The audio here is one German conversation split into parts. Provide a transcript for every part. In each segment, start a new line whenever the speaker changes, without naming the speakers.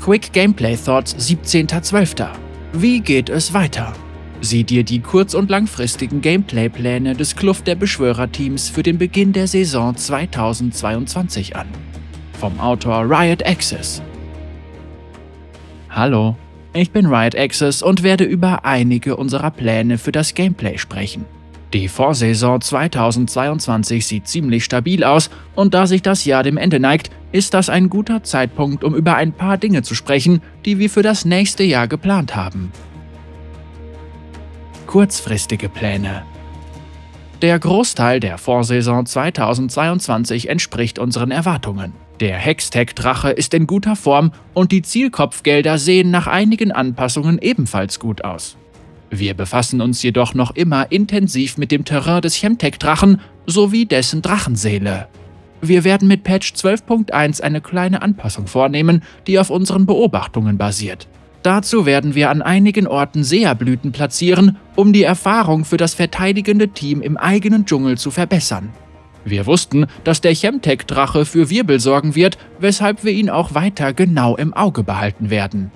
Quick Gameplay Thoughts 17.12. Wie geht es weiter? Sieh dir die kurz- und langfristigen Gameplay-Pläne des Kluft der Beschwörerteams für den Beginn der Saison 2022 an. Vom Autor Riot Access. Hallo, ich bin Riot Access und werde über einige unserer Pläne für das Gameplay sprechen. Die Vorsaison 2022 sieht ziemlich stabil aus und da sich das Jahr dem Ende neigt, ist das ein guter Zeitpunkt, um über ein paar Dinge zu sprechen, die wir für das nächste Jahr geplant haben. Kurzfristige Pläne Der Großteil der Vorsaison 2022 entspricht unseren Erwartungen. Der Hextech-Drache ist in guter Form und die Zielkopfgelder sehen nach einigen Anpassungen ebenfalls gut aus. Wir befassen uns jedoch noch immer intensiv mit dem Terrain des Chemtech-Drachen sowie dessen Drachenseele. Wir werden mit Patch 12.1 eine kleine Anpassung vornehmen, die auf unseren Beobachtungen basiert. Dazu werden wir an einigen Orten Seerblüten platzieren, um die Erfahrung für das verteidigende Team im eigenen Dschungel zu verbessern. Wir wussten, dass der Chemtech-Drache für Wirbel sorgen wird, weshalb wir ihn auch weiter genau im Auge behalten werden.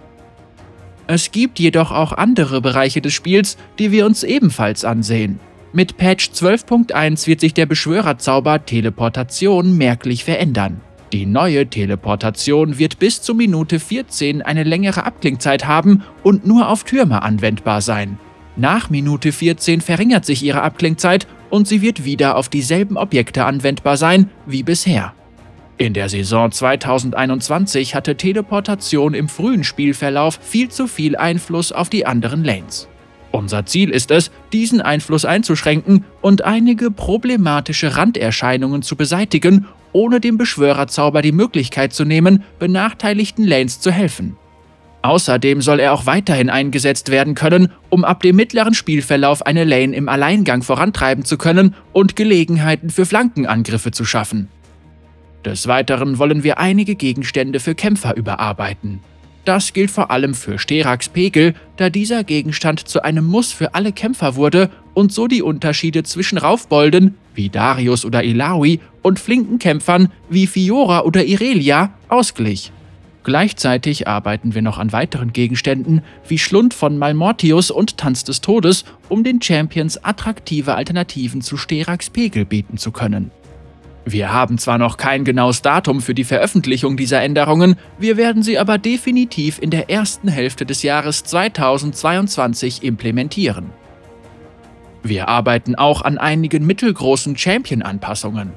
Es gibt jedoch auch andere Bereiche des Spiels, die wir uns ebenfalls ansehen. Mit Patch 12.1 wird sich der Beschwörerzauber Teleportation merklich verändern. Die neue Teleportation wird bis zur Minute 14 eine längere Abklingzeit haben und nur auf Türme anwendbar sein. Nach Minute 14 verringert sich ihre Abklingzeit und sie wird wieder auf dieselben Objekte anwendbar sein wie bisher. In der Saison 2021 hatte Teleportation im frühen Spielverlauf viel zu viel Einfluss auf die anderen Lanes. Unser Ziel ist es, diesen Einfluss einzuschränken und einige problematische Randerscheinungen zu beseitigen, ohne dem Beschwörerzauber die Möglichkeit zu nehmen, benachteiligten Lanes zu helfen. Außerdem soll er auch weiterhin eingesetzt werden können, um ab dem mittleren Spielverlauf eine Lane im Alleingang vorantreiben zu können und Gelegenheiten für Flankenangriffe zu schaffen. Des Weiteren wollen wir einige Gegenstände für Kämpfer überarbeiten. Das gilt vor allem für Sterax Pegel, da dieser Gegenstand zu einem Muss für alle Kämpfer wurde und so die Unterschiede zwischen Raufbolden, wie Darius oder Ilawi, und flinken Kämpfern, wie Fiora oder Irelia, ausglich. Gleichzeitig arbeiten wir noch an weiteren Gegenständen wie Schlund von Malmortius und Tanz des Todes, um den Champions attraktive Alternativen zu Sterax Pegel bieten zu können. Wir haben zwar noch kein genaues Datum für die Veröffentlichung dieser Änderungen, wir werden sie aber definitiv in der ersten Hälfte des Jahres 2022 implementieren. Wir arbeiten auch an einigen mittelgroßen Champion-Anpassungen.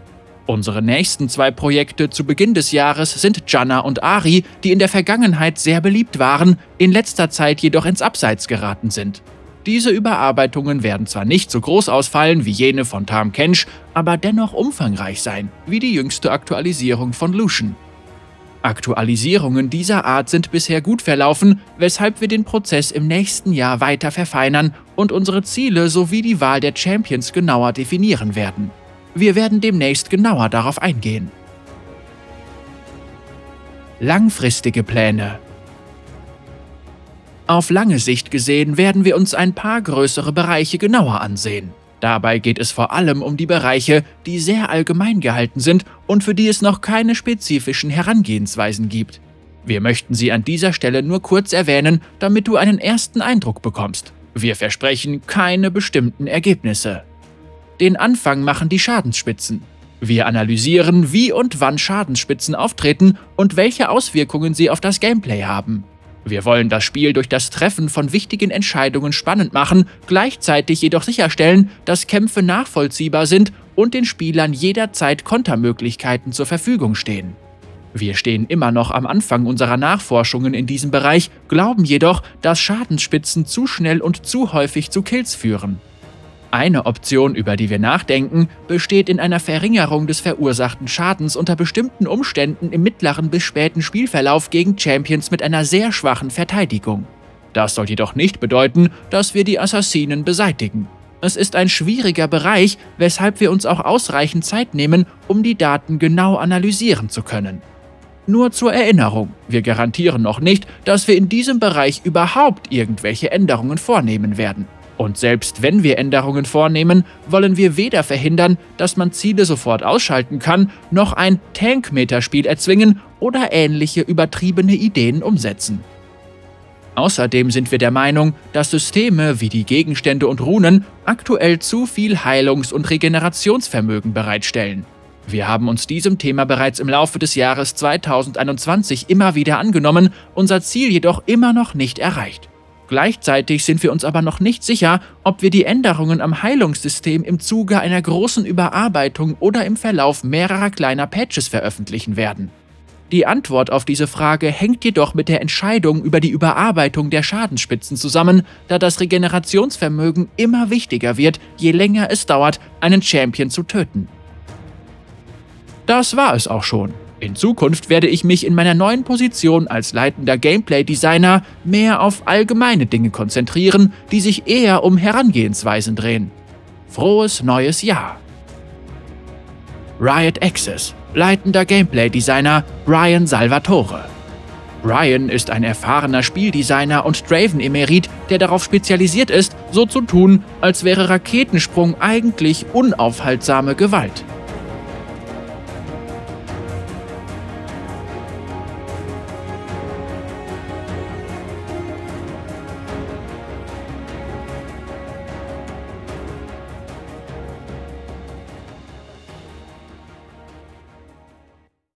Unsere nächsten zwei Projekte zu Beginn des Jahres sind Janna und Ari, die in der Vergangenheit sehr beliebt waren, in letzter Zeit jedoch ins Abseits geraten sind. Diese Überarbeitungen werden zwar nicht so groß ausfallen wie jene von Tam Kench, aber dennoch umfangreich sein, wie die jüngste Aktualisierung von Lucian. Aktualisierungen dieser Art sind bisher gut verlaufen, weshalb wir den Prozess im nächsten Jahr weiter verfeinern und unsere Ziele sowie die Wahl der Champions genauer definieren werden. Wir werden demnächst genauer darauf eingehen. Langfristige Pläne Auf lange Sicht gesehen werden wir uns ein paar größere Bereiche genauer ansehen. Dabei geht es vor allem um die Bereiche, die sehr allgemein gehalten sind und für die es noch keine spezifischen Herangehensweisen gibt. Wir möchten sie an dieser Stelle nur kurz erwähnen, damit du einen ersten Eindruck bekommst. Wir versprechen keine bestimmten Ergebnisse. Den Anfang machen die Schadensspitzen. Wir analysieren, wie und wann Schadensspitzen auftreten und welche Auswirkungen sie auf das Gameplay haben. Wir wollen das Spiel durch das Treffen von wichtigen Entscheidungen spannend machen, gleichzeitig jedoch sicherstellen, dass Kämpfe nachvollziehbar sind und den Spielern jederzeit Kontermöglichkeiten zur Verfügung stehen. Wir stehen immer noch am Anfang unserer Nachforschungen in diesem Bereich, glauben jedoch, dass Schadensspitzen zu schnell und zu häufig zu Kills führen. Eine Option, über die wir nachdenken, besteht in einer Verringerung des verursachten Schadens unter bestimmten Umständen im mittleren bis späten Spielverlauf gegen Champions mit einer sehr schwachen Verteidigung. Das soll jedoch nicht bedeuten, dass wir die Assassinen beseitigen. Es ist ein schwieriger Bereich, weshalb wir uns auch ausreichend Zeit nehmen, um die Daten genau analysieren zu können. Nur zur Erinnerung, wir garantieren noch nicht, dass wir in diesem Bereich überhaupt irgendwelche Änderungen vornehmen werden. Und selbst wenn wir Änderungen vornehmen, wollen wir weder verhindern, dass man Ziele sofort ausschalten kann, noch ein Tank-Meterspiel erzwingen oder ähnliche übertriebene Ideen umsetzen. Außerdem sind wir der Meinung, dass Systeme wie die Gegenstände und Runen aktuell zu viel Heilungs- und Regenerationsvermögen bereitstellen. Wir haben uns diesem Thema bereits im Laufe des Jahres 2021 immer wieder angenommen, unser Ziel jedoch immer noch nicht erreicht. Gleichzeitig sind wir uns aber noch nicht sicher, ob wir die Änderungen am Heilungssystem im Zuge einer großen Überarbeitung oder im Verlauf mehrerer kleiner Patches veröffentlichen werden. Die Antwort auf diese Frage hängt jedoch mit der Entscheidung über die Überarbeitung der Schadenspitzen zusammen, da das Regenerationsvermögen immer wichtiger wird, je länger es dauert, einen Champion zu töten. Das war es auch schon. In Zukunft werde ich mich in meiner neuen Position als leitender Gameplay-Designer mehr auf allgemeine Dinge konzentrieren, die sich eher um Herangehensweisen drehen. Frohes neues Jahr! Riot Access, leitender Gameplay-Designer Brian Salvatore. Brian ist ein erfahrener Spieldesigner und Draven-Emerit, der darauf spezialisiert ist, so zu tun, als wäre Raketensprung eigentlich unaufhaltsame Gewalt.